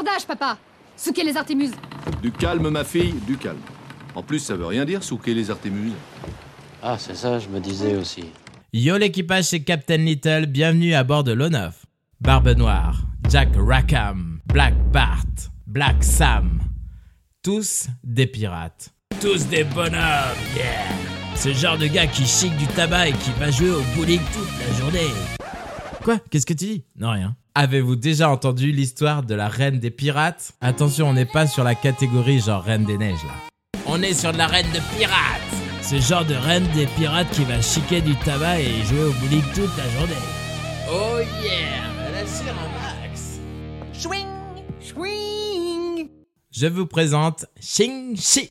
abordage, papa Souquez les Artémuses Du calme, ma fille, du calme. En plus, ça veut rien dire, souquer les Artémuses. Ah, c'est ça, je me disais aussi. Yo l'équipage, c'est Captain Little, bienvenue à bord de l'O9. Barbe Noire, Jack Rackham, Black Bart, Black Sam. Tous des pirates. Tous des bonhommes, yeah Ce genre de gars qui chic du tabac et qui va jouer au bowling toute la journée. Quoi? Qu'est-ce que tu dis? Non, rien. Avez-vous déjà entendu l'histoire de la reine des pirates? Attention, on n'est pas sur la catégorie genre reine des neiges là. On est sur de la reine de pirates Ce genre de reine des pirates qui va chiquer du tabac et jouer au bowling toute la journée. Oh yeah Elle assure un max? Chouing Chouing Je vous présente Xing Shi.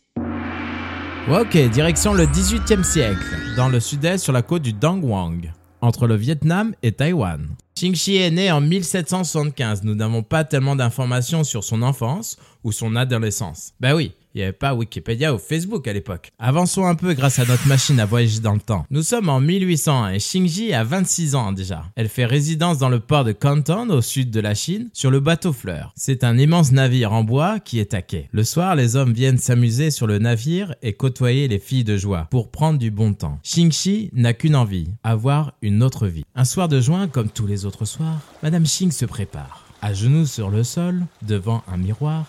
Ok, direction le 18e siècle, dans le sud-est sur la côte du Dongwang, entre le Vietnam et Taïwan. Xing Shi est né en 1775. Nous n'avons pas tellement d'informations sur son enfance ou son adolescence. Ben oui, il n'y avait pas Wikipédia ou Facebook à l'époque. Avançons un peu grâce à notre machine à voyager dans le temps. Nous sommes en 1801 et Xingji a 26 ans déjà. Elle fait résidence dans le port de Canton au sud de la Chine sur le bateau Fleur. C'est un immense navire en bois qui est à quai. Le soir, les hommes viennent s'amuser sur le navire et côtoyer les filles de joie pour prendre du bon temps. Xingxi n'a qu'une envie, avoir une autre vie. Un soir de juin, comme tous les autres soirs, Madame Xing se prépare. À genoux sur le sol, devant un miroir,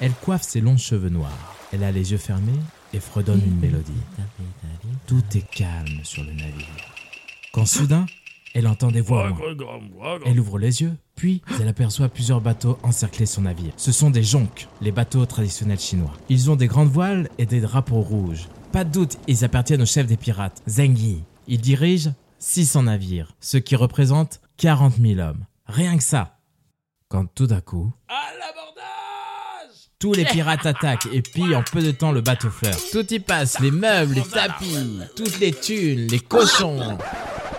elle coiffe ses longs cheveux noirs. Elle a les yeux fermés et fredonne une mélodie. Tout est calme sur le navire. Quand soudain, elle entend des voix. Elle ouvre les yeux, puis elle aperçoit plusieurs bateaux encercler son navire. Ce sont des jonques, les bateaux traditionnels chinois. Ils ont des grandes voiles et des drapeaux rouges. Pas de doute, ils appartiennent au chef des pirates, Zheng Yi. Il dirige 600 navires, ce qui représente 40 000 hommes. Rien que ça. Quand tout d'un coup... Tous les pirates attaquent et pillent en peu de temps le bateau fleur. Tout y passe, les meubles, les tapis, toutes les thunes, les cochons.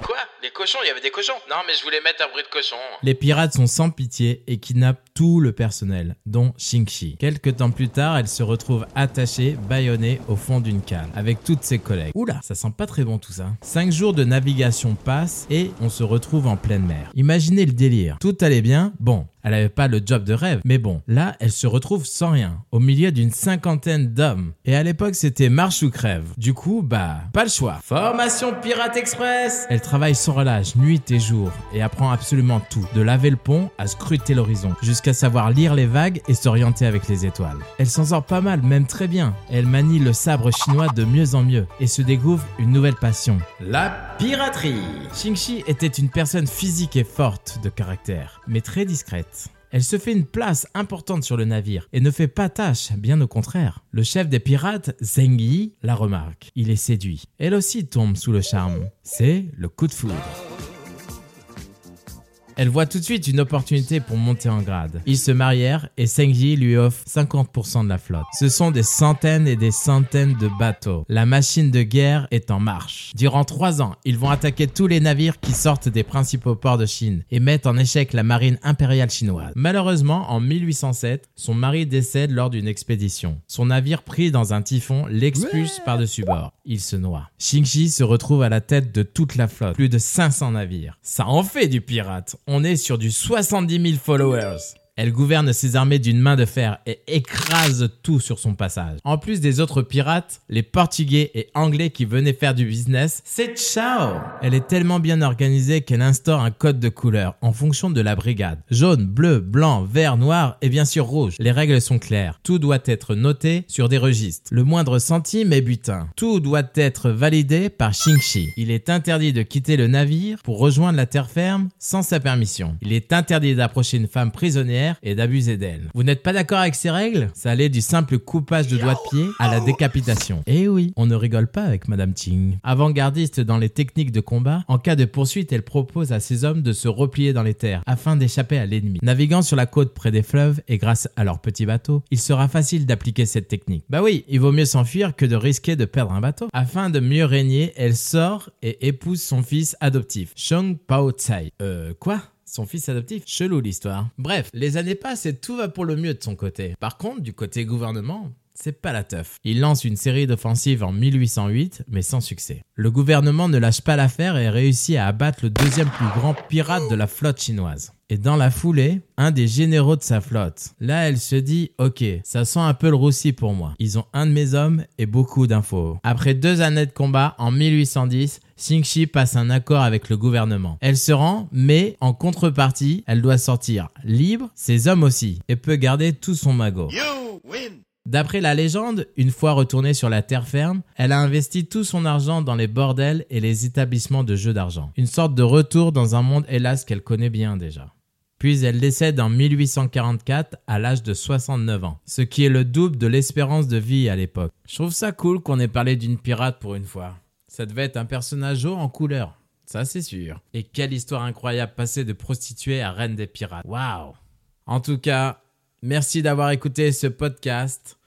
Quoi? Les cochons? Il y avait des cochons? Non, mais je voulais mettre un bruit de cochon. Les pirates sont sans pitié et kidnappent tout le personnel, dont Xingxi. Quelque temps plus tard, elle se retrouve attachée, bâillonnée au fond d'une cale, avec toutes ses collègues. Oula, ça sent pas très bon tout ça. Cinq jours de navigation passent et on se retrouve en pleine mer. Imaginez le délire. Tout allait bien, bon. Elle avait pas le job de rêve, mais bon, là, elle se retrouve sans rien, au milieu d'une cinquantaine d'hommes. Et à l'époque, c'était marche ou crève. Du coup, bah, pas le choix. Formation Pirate Express Elle travaille sans relâche, nuit et jour, et apprend absolument tout, de laver le pont à scruter l'horizon, jusqu'à savoir lire les vagues et s'orienter avec les étoiles. Elle s'en sort pas mal, même très bien. Elle manie le sabre chinois de mieux en mieux, et se découvre une nouvelle passion, la piraterie. Xingxi était une personne physique et forte de caractère, mais très discrète. Elle se fait une place importante sur le navire et ne fait pas tâche, bien au contraire. Le chef des pirates, Zheng Yi, la remarque. Il est séduit. Elle aussi tombe sous le charme. C'est le coup de foudre. Elle voit tout de suite une opportunité pour monter en grade. Ils se marièrent et Yi lui offre 50% de la flotte. Ce sont des centaines et des centaines de bateaux. La machine de guerre est en marche. Durant trois ans, ils vont attaquer tous les navires qui sortent des principaux ports de Chine et mettent en échec la marine impériale chinoise. Malheureusement, en 1807, son mari décède lors d'une expédition. Son navire pris dans un typhon l'expulse par-dessus bord. Il se noie. Xingxi se retrouve à la tête de toute la flotte, plus de 500 navires. Ça en fait du pirate on est sur du 70 000 followers. Elle gouverne ses armées d'une main de fer et écrase tout sur son passage. En plus des autres pirates, les portugais et anglais qui venaient faire du business, c'est ciao Elle est tellement bien organisée qu'elle instaure un code de couleur en fonction de la brigade. Jaune, bleu, blanc, vert, noir et bien sûr rouge. Les règles sont claires. Tout doit être noté sur des registres. Le moindre centime est butin. Tout doit être validé par Xingxi. Il est interdit de quitter le navire pour rejoindre la terre ferme sans sa permission. Il est interdit d'approcher une femme prisonnière et d'abuser d'elle. Vous n'êtes pas d'accord avec ces règles? Ça allait du simple coupage de doigts de pied à la décapitation. Et oui, on ne rigole pas avec Madame Ting. Avant-gardiste dans les techniques de combat, en cas de poursuite, elle propose à ses hommes de se replier dans les terres afin d'échapper à l'ennemi. Naviguant sur la côte près des fleuves et grâce à leurs petits bateaux, il sera facile d'appliquer cette technique. Bah oui, il vaut mieux s'enfuir que de risquer de perdre un bateau. Afin de mieux régner, elle sort et épouse son fils adoptif, Chong Pao Tsai. Euh, quoi? Son fils adoptif. Chelou l'histoire. Bref, les années passent et tout va pour le mieux de son côté. Par contre, du côté gouvernement, c'est pas la teuf. Il lance une série d'offensives en 1808, mais sans succès. Le gouvernement ne lâche pas l'affaire et réussit à abattre le deuxième plus grand pirate de la flotte chinoise. Et dans la foulée, un des généraux de sa flotte. Là, elle se dit, ok, ça sent un peu le roussi pour moi. Ils ont un de mes hommes et beaucoup d'infos. Après deux années de combat, en 1810, Xingxi passe un accord avec le gouvernement. Elle se rend, mais en contrepartie, elle doit sortir libre, ses hommes aussi, et peut garder tout son magot. D'après la légende, une fois retournée sur la terre ferme, elle a investi tout son argent dans les bordels et les établissements de jeux d'argent. Une sorte de retour dans un monde hélas qu'elle connaît bien déjà. Puis elle décède en 1844 à l'âge de 69 ans, ce qui est le double de l'espérance de vie à l'époque. Je trouve ça cool qu'on ait parlé d'une pirate pour une fois. Ça devait être un personnage haut en couleur, ça c'est sûr. Et quelle histoire incroyable passer de prostituée à reine des pirates. Waouh En tout cas, Merci d'avoir écouté ce podcast.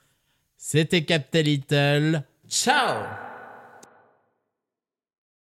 C'était Captain Little. Ciao